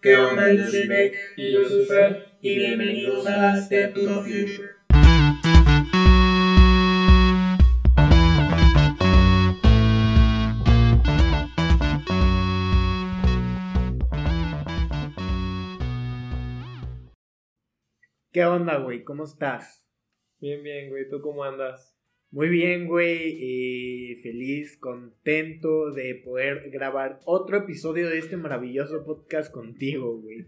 ¿Qué onda? Yo soy Beck y yo soy Fer y bienvenidos a Step to the Future. ¿Qué onda, güey? ¿Cómo estás? Bien, bien, güey. ¿Tú cómo andas? Muy bien, güey. eh, feliz, contento de poder grabar otro episodio de este maravilloso podcast contigo, güey.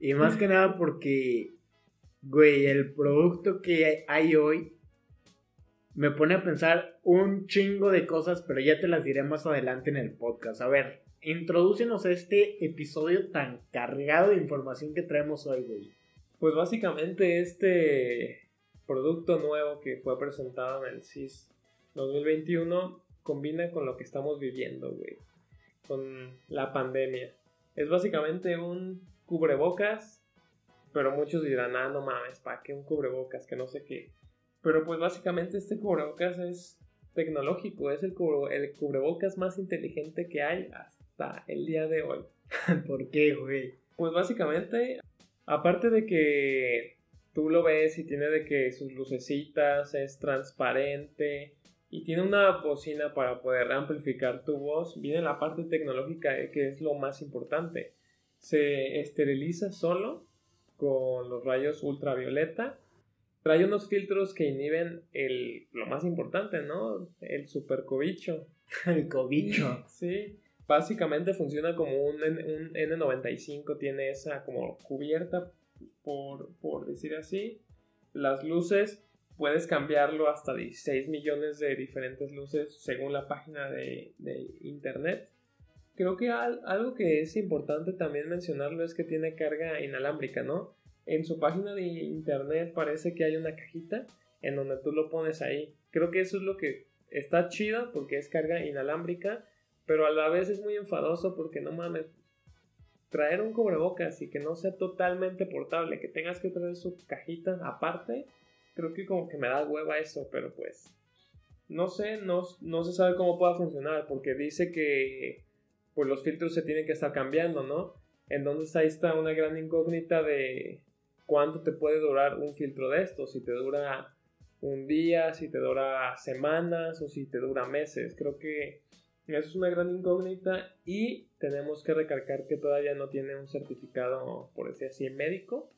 Y más que nada porque, güey, el producto que hay hoy me pone a pensar un chingo de cosas, pero ya te las diré más adelante en el podcast. A ver, introdúcenos a este episodio tan cargado de información que traemos hoy, güey. Pues básicamente este producto nuevo que fue presentado en el CIS 2021 combina con lo que estamos viviendo, güey. Con la pandemia. Es básicamente un cubrebocas, pero muchos dirán, ah, no mames, ¿para qué un cubrebocas? Que no sé qué. Pero pues básicamente este cubrebocas es tecnológico, es el, cubre- el cubrebocas más inteligente que hay hasta el día de hoy. ¿Por qué, güey? Pues básicamente, aparte de que tú lo ves y tiene de que sus lucecitas, es transparente y tiene una bocina para poder amplificar tu voz, viene la parte tecnológica eh, que es lo más importante. Se esteriliza solo con los rayos ultravioleta. Trae unos filtros que inhiben el, lo más importante, ¿no? El supercobicho. El cobicho. Sí, básicamente funciona como un, un N95, tiene esa como cubierta, por, por decir así. Las luces, puedes cambiarlo hasta 16 millones de diferentes luces según la página de, internet. Creo que al- algo que es importante también mencionarlo es que tiene carga inalámbrica, ¿no? En su página de internet parece que hay una cajita en donde tú lo pones ahí. Creo que eso es lo que está chido porque es carga inalámbrica, pero a la vez es muy enfadoso porque no mames, traer un cubrebocas y que no sea totalmente portable, que tengas que traer su cajita aparte, creo que como que me da hueva eso, pero pues no sé, no, no se sabe cómo pueda funcionar porque dice que pues los filtros se tienen que estar cambiando, ¿no? Entonces ahí está una gran incógnita de cuánto te puede durar un filtro de estos, si te dura un día, si te dura semanas o si te dura meses. Creo que eso es una gran incógnita y tenemos que recalcar que todavía no tiene un certificado, por decir así, médico.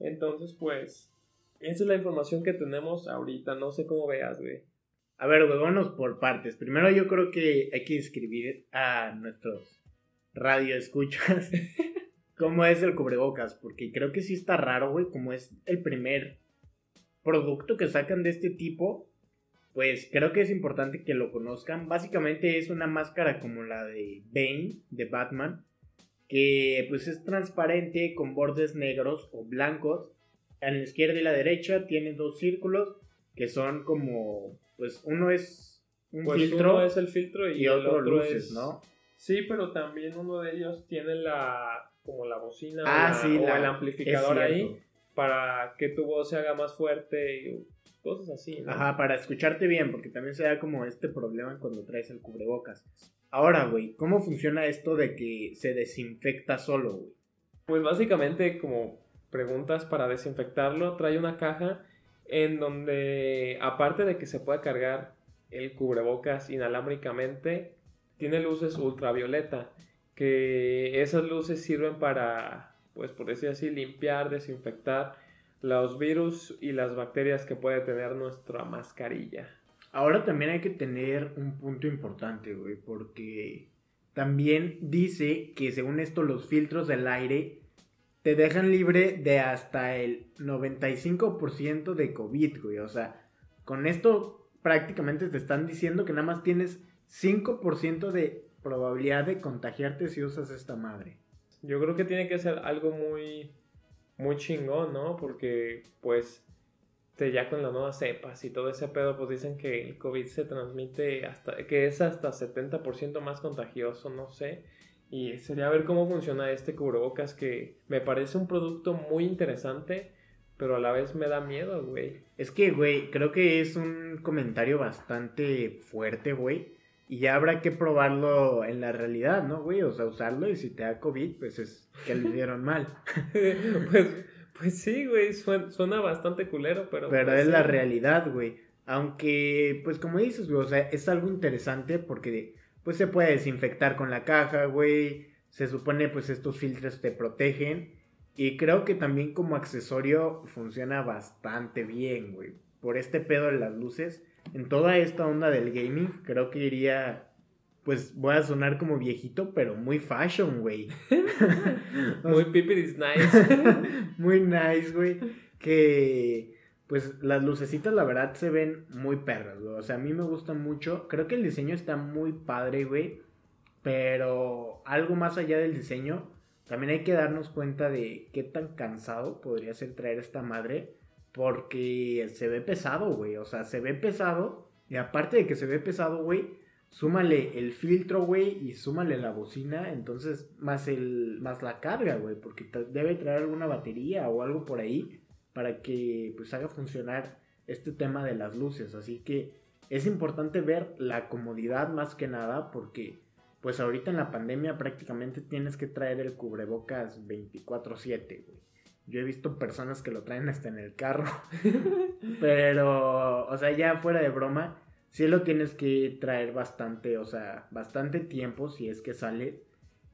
Entonces, pues, esa es la información que tenemos ahorita. No sé cómo veas, güey. A ver, güey, vámonos por partes. Primero yo creo que hay que describir a nuestros radioescuchas cómo es el cubrebocas, porque creo que sí está raro, güey, como es el primer producto que sacan de este tipo, pues creo que es importante que lo conozcan. Básicamente es una máscara como la de Bane, de Batman, que pues es transparente con bordes negros o blancos. A la izquierda y la derecha tiene dos círculos que son como, pues uno es un Pues filtro uno es el filtro y, otro, otro luces, es- ¿no? Sí, pero también uno de ellos tiene la como la bocina Ah, o, la- sí, o la- el amplificador ahí para que tu voz se haga más fuerte y cosas así, ¿no? Ajá, para escucharte bien, porque también se da como este problema cuando traes el cubrebocas. Ahora, güey, ¿cómo funciona esto de que se desinfecta solo, güey? Pues básicamente como preguntas para desinfectarlo, trae una caja en donde aparte de que se puede cargar el cubrebocas inalámbricamente, tiene luces ultravioleta, que esas luces sirven para, pues por decir así, limpiar, desinfectar los virus y las bacterias que puede tener nuestra mascarilla. Ahora también hay que tener un punto importante, güey, porque también dice que según esto los filtros del aire te dejan libre de hasta el 95% de COVID, güey. O sea, con esto prácticamente te están diciendo que nada más tienes 5% de probabilidad de contagiarte si usas esta madre. Yo creo que tiene que ser algo muy, muy chingón, ¿no? Porque, pues, ya con las nuevas cepas y todo ese pedo, pues dicen que el COVID se transmite hasta, que es hasta 70% más contagioso, no sé. Y sería ver cómo funciona este cubrebocas que me parece un producto muy interesante, pero a la vez me da miedo, güey. Es que, güey, creo que es un comentario bastante fuerte, güey. Y ya habrá que probarlo en la realidad, ¿no, güey? O sea, usarlo y si te da COVID, pues es que lo hicieron mal. pues, pues sí, güey, suena, suena bastante culero, pero... Pero pues es sí. la realidad, güey. Aunque, pues como dices, güey, o sea, es algo interesante porque, pues se puede desinfectar con la caja, güey. Se supone, pues estos filtros te protegen. Y creo que también como accesorio funciona bastante bien, güey. Por este pedo de las luces. En toda esta onda del gaming, creo que iría... Pues voy a sonar como viejito, pero muy fashion, güey. Muy pipiris nice. muy nice, güey. Que pues las lucecitas la verdad se ven muy perras, güey. O sea, a mí me gustan mucho. Creo que el diseño está muy padre, güey. Pero algo más allá del diseño, también hay que darnos cuenta de qué tan cansado podría ser traer esta madre. Porque se ve pesado, güey. O sea, se ve pesado. Y aparte de que se ve pesado, güey, súmale el filtro, güey, y súmale la bocina, entonces más el más la carga, güey, porque debe traer alguna batería o algo por ahí para que pues haga funcionar este tema de las luces, así que es importante ver la comodidad más que nada porque pues ahorita en la pandemia prácticamente tienes que traer el cubrebocas 24/7, güey. Yo he visto personas que lo traen hasta en el carro. Pero, o sea, ya fuera de broma, sí lo tienes que traer bastante, o sea, bastante tiempo si es que sale.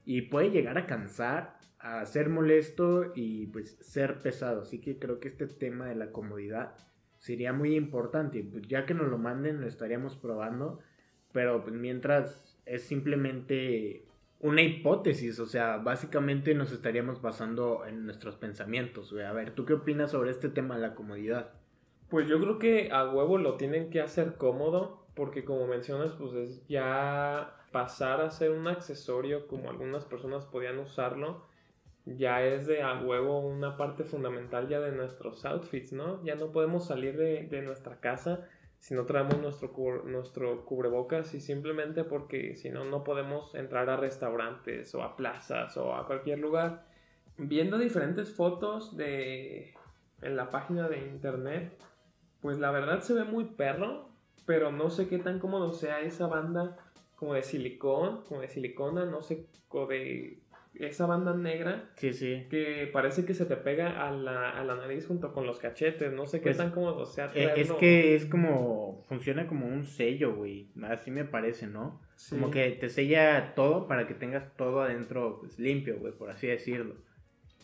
Y puede llegar a cansar, a ser molesto y pues ser pesado. Así que creo que este tema de la comodidad sería muy importante. Pues, ya que nos lo manden, lo estaríamos probando. Pero pues mientras es simplemente una hipótesis, o sea, básicamente nos estaríamos basando en nuestros pensamientos, güey. A ver, ¿tú qué opinas sobre este tema de la comodidad? Pues yo creo que a huevo lo tienen que hacer cómodo, porque como mencionas, pues es ya pasar a ser un accesorio como algunas personas podían usarlo, ya es de a huevo una parte fundamental ya de nuestros outfits, ¿no? Ya no podemos salir de, de nuestra casa si no traemos nuestro, nuestro cubrebocas y simplemente porque si no, no podemos entrar a restaurantes o a plazas o a cualquier lugar. Viendo diferentes fotos de en la página de internet, pues la verdad se ve muy perro, pero no sé qué tan cómodo sea esa banda como de silicón, como de silicona, no sé, o de esa banda negra Sí, sí. que parece que se te pega a la, a la nariz junto con los cachetes, no sé qué Pues, tan cómodo sea. Eh, es que es como, funciona como un sello, güey. Así me parece, ¿no? Sí. Como que te sella todo para que tengas todo adentro pues, limpio, güey, por así decirlo.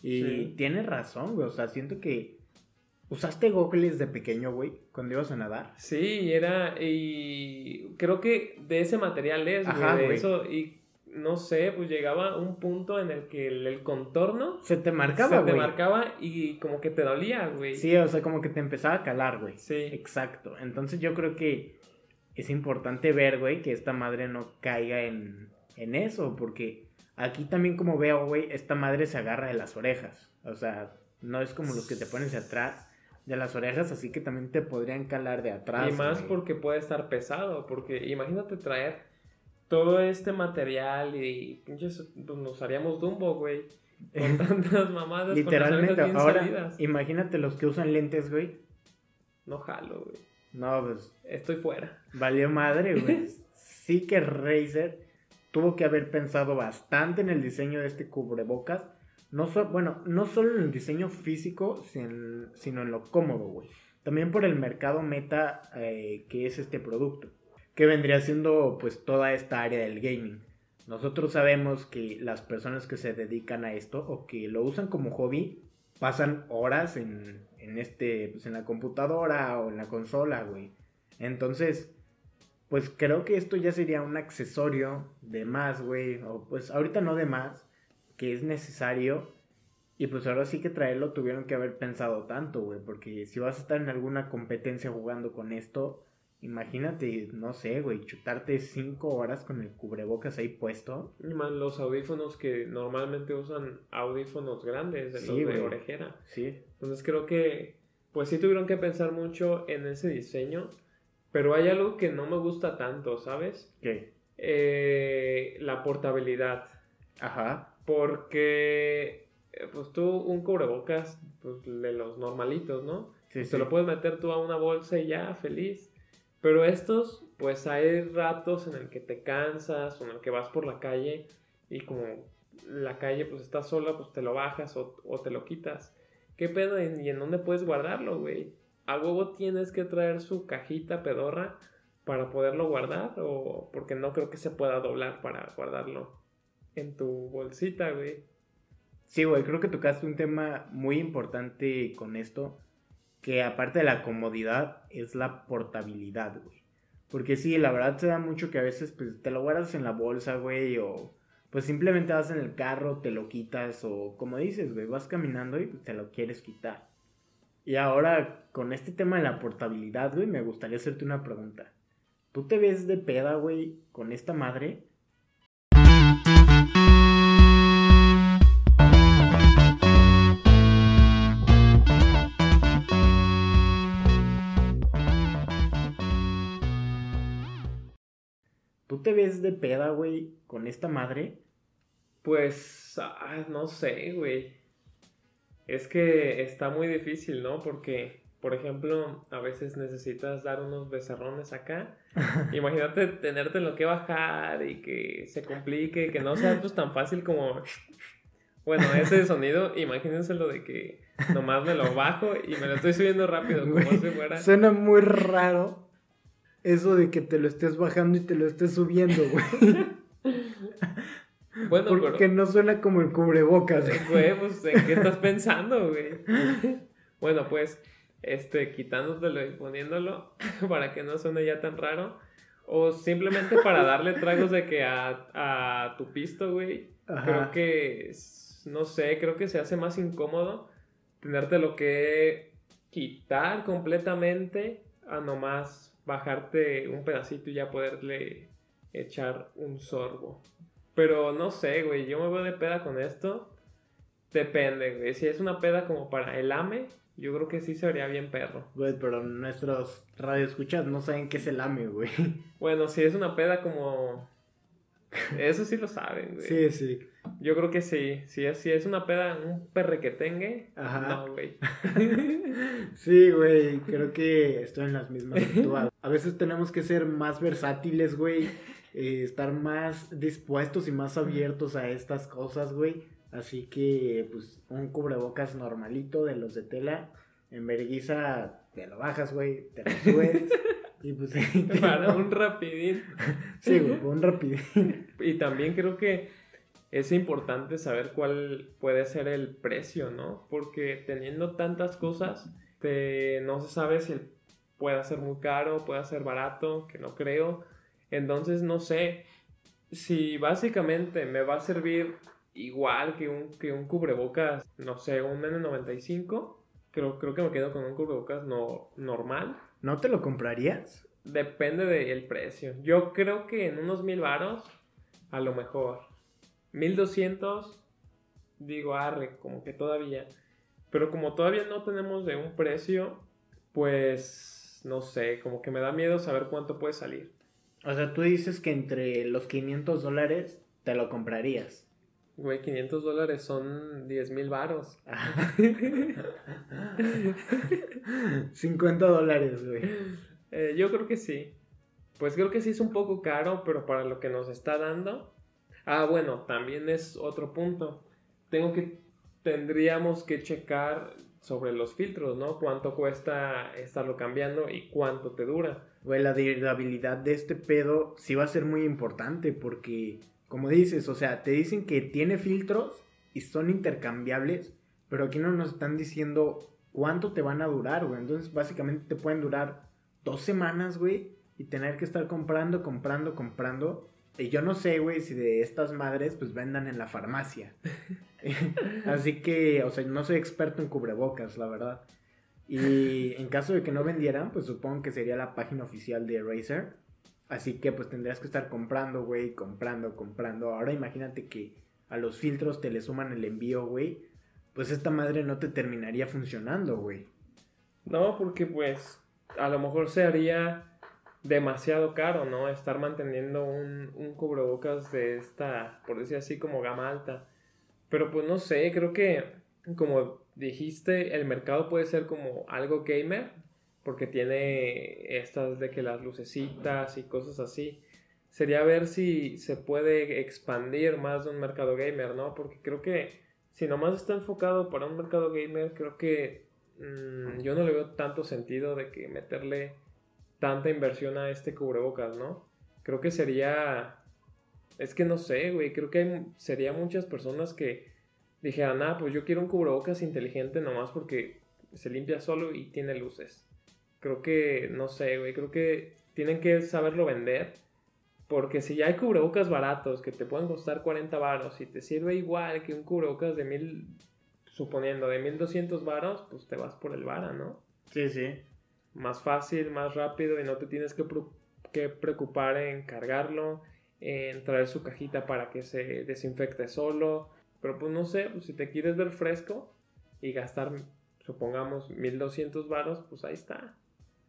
Y tienes razón, güey. O sea, siento que usaste goggles de pequeño, güey, cuando ibas a nadar. Sí, era. Y creo que de ese material es, güey, Ajá, de güey. eso. Y no sé, pues llegaba un punto en el que el, el contorno Se te marcaba, se te marcaba y como que te dolía, güey. Sí, o sea, como que te empezaba a calar, güey. Sí. Exacto. Entonces yo creo que es importante ver, güey, que esta madre no caiga en, en eso, porque aquí también como veo, güey, esta madre se agarra de las orejas. O sea, no es como los que te pones atrás de las orejas, así que también te podrían calar de atrás. Y más porque puede estar pesado, porque imagínate traer todo este material y pinches, pues nos haríamos Dumbo, güey. Con tantas mamadas Literalmente, con ahora salidas. imagínate los que usan lentes, güey. No jalo, güey. No, pues Estoy fuera. Valió madre, güey. Sí que Razer tuvo que haber pensado bastante en el diseño de este cubrebocas. No so- bueno, no solo en el diseño físico, sin- sino en lo cómodo, güey. También por el mercado meta eh, que es este producto. Que vendría siendo pues toda esta área del gaming. Nosotros sabemos que las personas que se dedican a esto o que lo usan como hobby pasan horas en, en este, pues en la computadora o en la consola, güey. Entonces, pues creo que esto ya sería un accesorio de más, güey. O pues ahorita no de más, que es necesario. Y pues ahora sí que traerlo tuvieron que haber pensado tanto, güey. Porque si vas a estar en alguna competencia jugando con esto, imagínate, no sé, güey, chutarte cinco horas con el cubrebocas ahí puesto. Los audífonos que normalmente usan audífonos grandes, de Sí, los de güey. orejera. Sí, Entonces creo que, pues sí tuvieron que pensar mucho en ese diseño. Pero hay algo que no me gusta tanto, ¿sabes? ¿qué? Eh, la portabilidad. Ajá. Porque, eh, pues tú, un cubrebocas, pues de los normalitos, ¿no? Sí, Te sí. lo puedes meter tú a una bolsa y ya, feliz. Pero estos, pues hay ratos en el que te cansas o en el que vas por la calle y como la calle pues está sola, pues te lo bajas o, te lo quitas. ¿Qué pedo? ¿Y en dónde puedes guardarlo, güey? A huevo tienes que traer su cajita pedorra para poderlo guardar o porque no creo que se pueda doblar para guardarlo en tu bolsita, güey. Sí, güey, creo que tocaste un tema muy importante con esto, que aparte de la comodidad es la portabilidad, güey. Porque sí, la verdad se da mucho que a veces pues te lo guardas en la bolsa, güey, o pues simplemente vas en el carro, te lo quitas, o como dices, güey, vas caminando y te lo quieres quitar. Y ahora, con este tema de la portabilidad, güey, me gustaría hacerte una pregunta. ¿Tú te ves de peda, güey, con esta madre? Te ves de peda, güey, con esta madre? Pues, ah, no sé, güey. Es que está muy difícil, ¿no? Porque, por ejemplo, a veces necesitas dar unos becerrones acá. Imagínate tenerte lo que bajar y que se complique, que no sea pues tan fácil como... Bueno, ese sonido, imagínense lo de que nomás me lo bajo y me lo estoy subiendo rápido, como si fuera... Suena muy raro eso de que te lo estés bajando y te lo estés subiendo, güey. Bueno, Porque pero... no suena como el cubrebocas. Güey, pues, ¿en qué estás pensando, güey? Bueno, pues, este, quitándotelo y poniéndolo para que no suene ya tan raro. O simplemente para darle tragos de que a, a tu pisto, güey. Creo que, no sé, creo que se hace más incómodo tenértelo que quitar completamente a nomás bajarte un pedacito y ya poderle echar un sorbo. Pero no sé, güey, yo me voy de peda con esto. Depende, güey. Si es una peda como para el AME, yo creo que sí se vería bien perro. Güey, pero nuestros radioescuchas no saben qué es el AME, güey. Bueno, si es una peda como... Eso sí lo saben, güey. Sí, sí. Yo creo que sí. Si es, si es una peda, un perre que tenga, Ajá. no, güey. Sí, güey, creo que estoy en las mismas tú. A veces tenemos que ser más versátiles, güey. eh, estar más dispuestos y más abiertos a estas cosas, güey. Así que, pues, un cubrebocas normalito de los de tela. En verguiza te lo bajas, güey, te lo subes. y pues, Para un rapidín. sí, güey, un rapidín. Y también creo que es importante saber cuál puede ser el precio, ¿no? Porque teniendo tantas cosas, te- no se sabe si puede ser muy caro, puede ser barato, que no creo. Entonces no sé si básicamente me va a servir igual que un, que un cubrebocas, no sé, un N95. Creo, creo que me quedo con un cubrebocas no, normal. ¿No te lo comprarías? Depende del precio. Yo creo que en unos mil varos, a lo mejor. 1200, digo, arre, como que todavía. Pero como todavía no tenemos de un precio, pues no sé, como que me da miedo saber cuánto puede salir. O sea, tú dices que entre los 500 dólares te lo comprarías. Güey, 500 dólares son 10 mil varos. 50 dólares, güey. Eh, yo creo que sí. Pues creo que sí es un poco caro, pero para lo que nos está dando. Ah, bueno, también es otro punto. Tengo que. Tendríamos que checar sobre los filtros, ¿no? Cuánto cuesta estarlo cambiando y cuánto te dura. Güey, la durabilidad de este pedo sí va a ser muy importante porque, como dices, o sea, te dicen que tiene filtros y son intercambiables, pero aquí no nos están diciendo cuánto te van a durar, güey. Entonces, básicamente te pueden durar dos semanas, güey, y tener que estar comprando, comprando, comprando. Y yo no sé, güey, si de estas madres pues vendan en la farmacia. Así que, o sea, no soy experto en cubrebocas, la verdad. Y en caso de que no vendieran, pues supongo que sería la página oficial de Razer. Así que pues tendrías que estar comprando, güey, comprando, comprando. Ahora imagínate que a los filtros te le suman el envío, güey. Pues esta madre no te terminaría funcionando, güey. No, porque pues a lo mejor se haría demasiado caro, ¿no? Estar manteniendo un, un cubrebocas de esta, por decir así, como gama alta. Pero pues no sé, creo que como dijiste, el mercado puede ser como algo gamer. porque tiene estas de que las lucecitas y cosas así. Sería ver si se puede expandir más de un mercado gamer, ¿no? Porque creo que si nomás está enfocado para un mercado gamer, creo que mm, yo no le veo tanto sentido de que meterle tanta inversión a este cubrebocas, ¿no? Creo que sería... Es que no sé, güey, creo que hay, sería muchas personas que dijeran, ah, pues yo quiero un cubrebocas inteligente nomás porque se limpia solo y tiene luces. Creo que, no sé, güey, creo que tienen que saberlo vender. Porque si ya hay cubrebocas baratos que te pueden costar 40 varos y te sirve igual que un cubrebocas de mil, suponiendo de 1200 varos, pues te vas por el vara, ¿no? Sí, sí. Más fácil, más rápido y no te tienes que, preocupar en cargarlo, en traer su cajita para que se desinfecte solo. Pero pues no sé, pues si te quieres ver fresco y gastar, supongamos, 1200 varos, pues ahí está.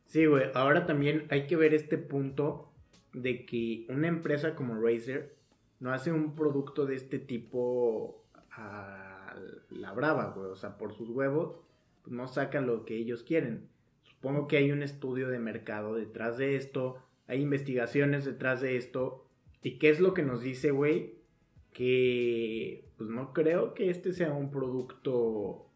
Sí, güey. Ahora también hay que ver este punto de que una empresa como Razer no hace un producto de este tipo a la brava, güey. O sea, por sus huevos, pues no sacan lo que ellos quieren. Supongo que hay un estudio de mercado detrás de esto, hay investigaciones detrás de esto. ¿Y qué es lo que nos dice, güey? Que pues no creo que este sea un producto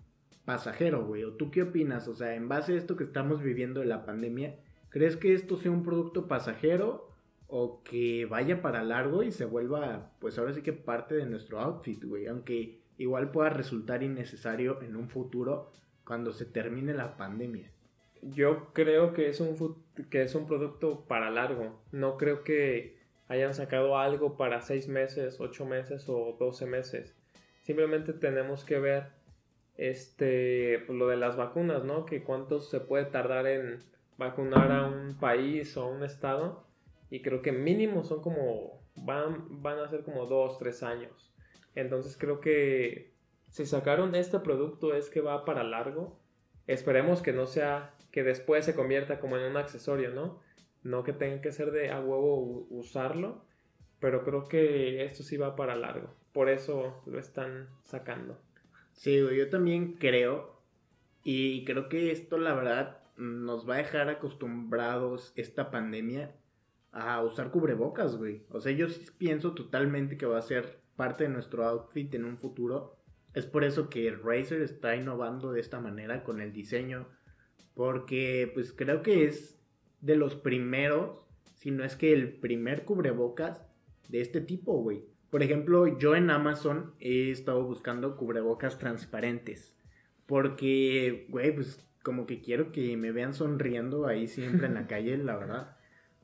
pasajero, güey. ¿O tú qué opinas? O sea, en base a esto que estamos viviendo de la pandemia, ¿crees que esto sea un producto pasajero o que vaya para largo y se vuelva, pues ahora sí que parte de nuestro outfit, güey? Aunque igual pueda resultar innecesario en un futuro cuando se termine la pandemia. Yo creo que es un, que es un producto para largo. No creo que hayan sacado algo para seis meses, ocho meses o doce meses. Simplemente tenemos que ver este, pues, lo de las vacunas, ¿no? Que cuánto se puede tardar en vacunar a un país o a un estado. Y creo que mínimo son como, van, van a ser como dos, tres años. Entonces creo que si sacaron este producto es que va para largo. Esperemos que no sea, que después se convierta como en un accesorio, ¿no? No que tenga que ser de a huevo usarlo. Pero creo que esto sí va para largo. Por eso lo están sacando. Sí, yo también creo. Y creo que esto, la verdad, nos va a dejar acostumbrados esta pandemia a usar cubrebocas, güey. O sea, yo sí pienso totalmente que va a ser parte de nuestro outfit en un futuro. Es por eso que Razer está innovando de esta manera con el diseño. Porque, pues creo que es de los primeros, si no es que el primer cubrebocas de este tipo, güey. Por ejemplo, yo en Amazon he estado buscando cubrebocas transparentes. Porque, güey, pues como que quiero que me vean sonriendo ahí siempre en la calle, la verdad.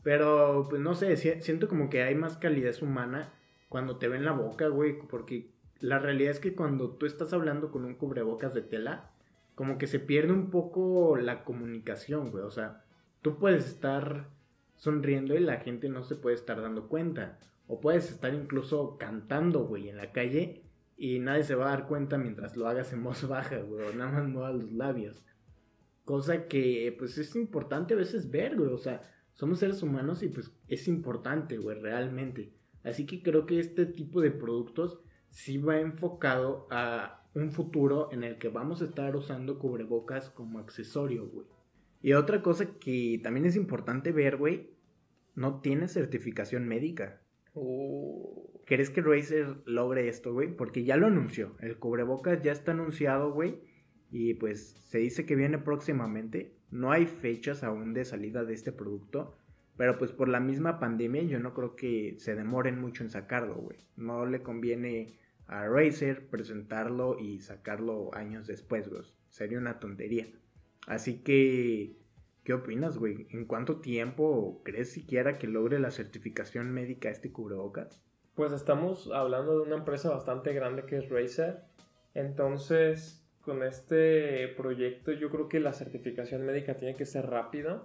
Pero, pues no sé, siento como que hay más calidez humana cuando te ven la boca, güey. Porque la realidad es que cuando tú estás hablando con un cubrebocas de tela, como que se pierde un poco la comunicación, güey. O sea, tú puedes estar sonriendo y la gente no se puede estar dando cuenta. O puedes estar incluso cantando, güey, en la calle y nadie se va a dar cuenta mientras lo hagas en voz baja, güey, o nada más muevas los labios. Cosa que, pues, es importante a veces ver, güey, o sea, somos seres humanos y, pues, es importante, güey, realmente. Así que creo que este tipo de productos sí va enfocado a un futuro en el que vamos a estar usando cubrebocas como accesorio, güey. Y otra cosa que también es importante ver, güey, no tiene certificación médica. Uh. ¿Crees que Razer logre esto, güey? Porque ya lo anunció. El cubrebocas ya está anunciado, güey. Y pues se dice que viene próximamente. No hay fechas aún de salida de este producto. Pero pues por la misma pandemia yo no creo que se demoren mucho en sacarlo, güey. No le conviene a Razer presentarlo y sacarlo años después, güey. Sería una tontería. Así que ¿Qué opinas, güey? ¿En cuánto tiempo crees siquiera que logre la certificación médica este cubrebocas? Pues estamos hablando de una empresa bastante grande que es Razer. Entonces, con este proyecto yo creo que la certificación médica tiene que ser rápida.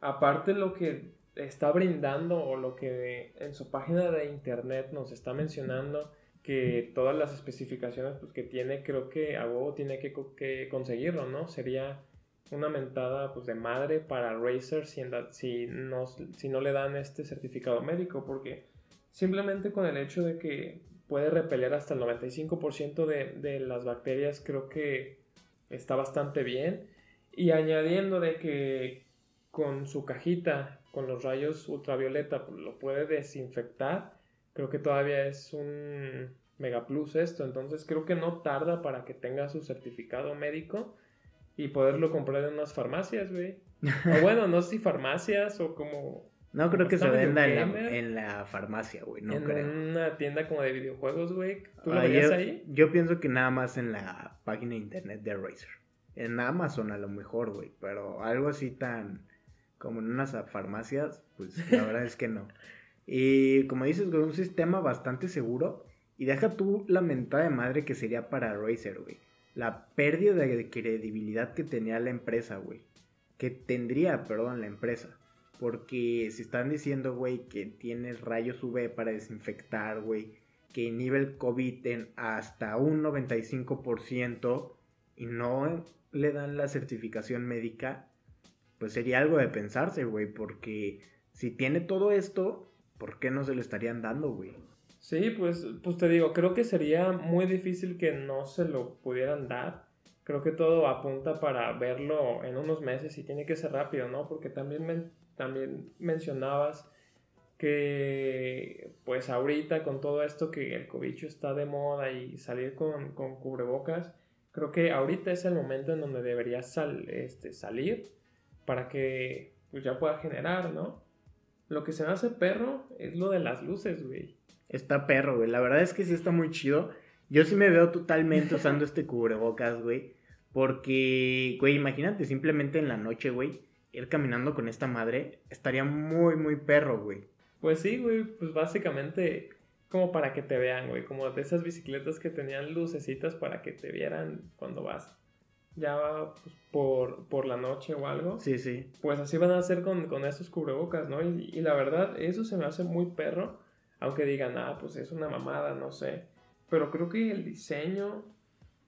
Aparte lo que está brindando o lo que en su página de internet nos está mencionando que todas las especificaciones pues, que tiene creo que a huevo tiene que, que conseguirlo, ¿no? Sería una mentada pues, de madre para Razer si, si, no, si no le dan este certificado médico, porque simplemente con el hecho de que puede repeler hasta el 95% de, de las bacterias, creo que está bastante bien. Y añadiendo de que con su cajita, con los rayos ultravioleta, pues, lo puede desinfectar, creo que todavía es un mega plus esto. Entonces creo que no tarda para que tenga su certificado médico y poderlo comprar en unas farmacias, güey. O bueno, no sé si farmacias o como No creo que se ¿Está venda en la, en la farmacia, güey. No en creo. una tienda como de videojuegos, güey. ¿Tú lo Ah, veías yo, ahí? yo pienso que nada más en la página de internet de Razer. En Amazon a lo mejor, güey. Pero algo así tan como en unas farmacias, pues la verdad es que no. Y como dices, güey, un sistema bastante seguro. Y deja tú la mentada de madre que sería para Razer, güey. La pérdida de credibilidad que tenía la empresa, güey. Que tendría, perdón, la empresa. Porque si están diciendo, güey, que tienes rayos UV para desinfectar, güey. Que inhibe el COVID en hasta un 95% y no le dan la certificación médica, pues sería algo de pensarse, güey. Porque si tiene todo esto, ¿por qué no se lo estarían dando, güey? Sí, pues, pues te digo, creo que sería muy difícil que no se lo pudieran dar. Creo que todo apunta para verlo en unos meses y tiene que ser rápido, ¿no? Porque también, men- también mencionabas que pues ahorita con todo esto que el cobicho está de moda y salir con, con cubrebocas, creo que ahorita es el momento en donde debería sal- este, salir para que pues ya pueda generar, ¿no? Lo que se me hace perro es lo de las luces, güey. Está perro, güey. La verdad es que sí está muy chido. Yo sí me veo totalmente usando este cubrebocas, güey. Porque, güey, imagínate simplemente en la noche, güey, ir caminando con esta madre. Estaría muy, muy perro, güey. Pues sí, güey, pues básicamente como para que te vean, güey, como de esas bicicletas que tenían lucecitas para que te vieran cuando vas ya pues, por, por la noche o algo. Sí, sí. Pues así van a hacer con, con estos cubrebocas, ¿no? Y, y la verdad, eso se me hace muy perro, aunque digan, ah, pues es una mamada, no sé. Pero creo que el diseño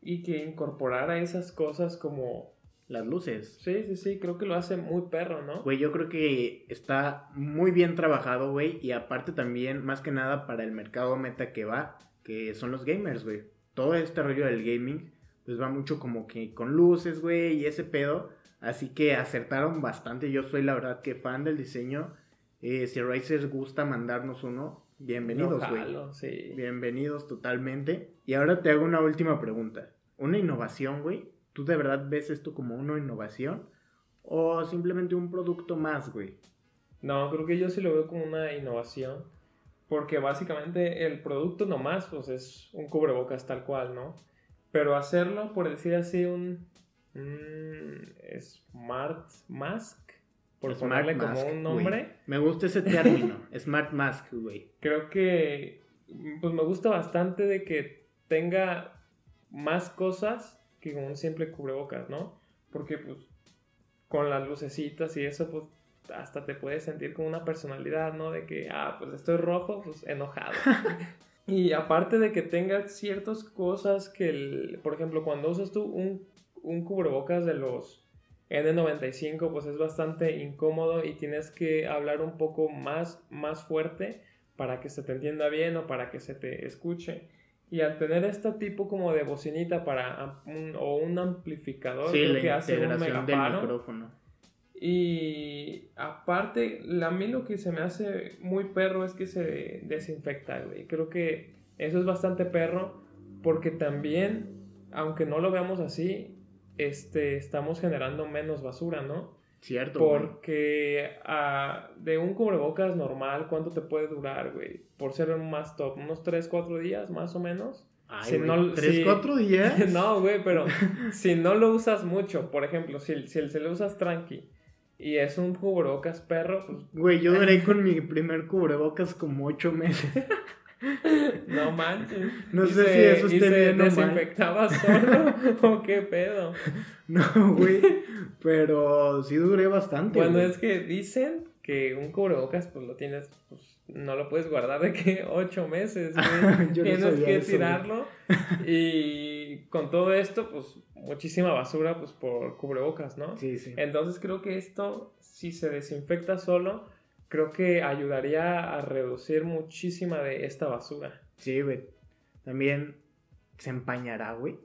y que incorporara esas cosas como... Las luces. Sí, sí, sí, creo que lo hace muy perro, ¿no? Güey, yo creo que está muy bien trabajado, güey. Y aparte también, más que nada, para el mercado meta que va, que son los gamers, güey. Todo este rollo del gaming, pues va mucho como que con luces, güey, y ese pedo. Así que acertaron bastante. Yo soy la verdad que fan del diseño. Eh, si Razer gusta mandarnos uno, bienvenidos, güey. sí. Bienvenidos totalmente. Y ahora te hago una última pregunta. ¿Una innovación, güey? ¿Tú de verdad ves esto como una innovación? ¿O simplemente un producto más, güey? No, creo que yo sí lo veo como una innovación. Porque básicamente el producto nomás, pues es un cubrebocas tal cual, ¿no? Pero hacerlo, por decir así, un, un Smart Mask, por Smart ponerle como un nombre, Me gusta ese término. Smart Mask, güey. creo que pues me gusta bastante de que tenga más cosas que un simple cubrebocas, ¿no? Porque pues con las lucecitas y eso pues hasta te puedes sentir como una personalidad, ¿no? De que, ah, pues estoy rojo, pues enojado. y aparte de que tenga ciertas cosas que, el- por ejemplo, cuando usas tú un, un cubrebocas de los N95, pues es bastante incómodo y tienes que hablar un poco más, más fuerte para que se te entienda bien o para que se te escuche. Y al tener este tipo como de bocinita para un- o un amplificador Sí, creo la que hace un integración del megaparo. micrófono. Y aparte, a mí lo que se me hace muy perro es que se desinfecta, güey. Creo que eso es bastante perro porque también, aunque no lo veamos así, este, estamos generando menos basura, ¿no? Cierto. Porque ah, de un cubrebocas normal, ¿cuánto te puede durar, güey? Por ser un más top, unos 3, 4 días más o menos. Ay, si güey, no- ¿Tres, si- cuatro días? no, güey, pero si no lo usas mucho, por ejemplo, si, si, si lo usas tranqui y es un cubrebocas perro, pues Güey, yo duré con mi primer cubrebocas como ocho meses. no manches. No sé se- si eso esté se bien mal. desinfectaba solo o qué pedo. No, güey. Pero sí duré bastante. Bueno, güey. es que dicen que un cubrebocas, pues lo tienes, pues no lo puedes guardar de que ocho meses, güey. Yo no Tienes que eso, güey. tirarlo. Y con todo esto, pues muchísima basura, pues por cubrebocas, ¿no? Sí, sí. Entonces creo que esto, si se desinfecta solo, creo que ayudaría a reducir muchísima de esta basura. Sí, güey. También se empañará, güey.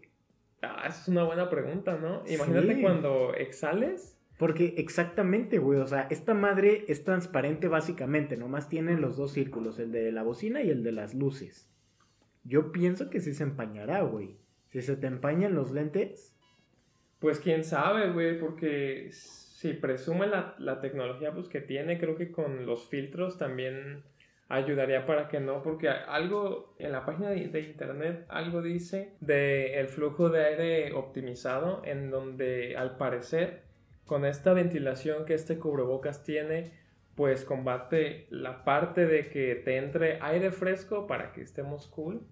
Ah, esa es una buena pregunta, ¿no? Imagínate Sí. cuando exhales. Porque exactamente, güey, o sea, esta madre es transparente básicamente, nomás tiene los dos círculos, el de la bocina y el de las luces. Yo pienso que sí se empañará, güey. Si se te empañan los lentes, Pues quién sabe, güey, porque si presume la, la tecnología pues, que tiene, creo que con los filtros también ayudaría para que no, porque algo en la página de, de internet, algo dice de el flujo de aire optimizado, en donde al parecer con esta ventilación que este cubrebocas tiene, pues combate la parte de que te entre aire fresco para que estemos cool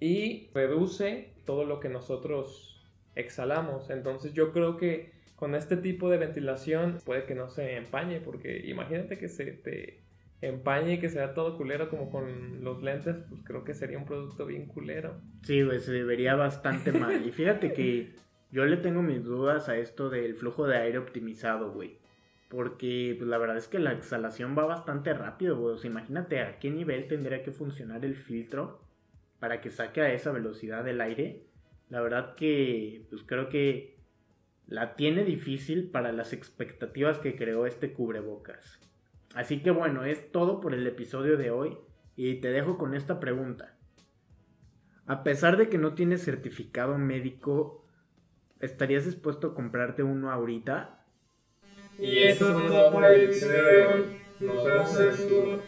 y reduce todo lo que nosotros exhalamos. Entonces yo creo que con este tipo de ventilación puede que no se empañe, porque imagínate que se te empañe y que sea todo culero como con los lentes, pues creo que sería un producto bien culero. sí, güey, se vería bastante mal. Y fíjate que yo le tengo mis dudas a esto del flujo de aire optimizado, güey. Porque pues, la verdad es que la exhalación va bastante rápido, güey. O sea, imagínate a qué nivel tendría que funcionar el filtro para que saque a esa velocidad el aire. La verdad que pues creo que la tiene difícil para las expectativas que creó este cubrebocas. Así que bueno, es todo por el episodio de hoy y te dejo con esta pregunta. A pesar de que no tienes certificado médico, ¿estarías dispuesto a comprarte uno ahorita? Y eso es todo por el hoy. Nos vemos en el futuro.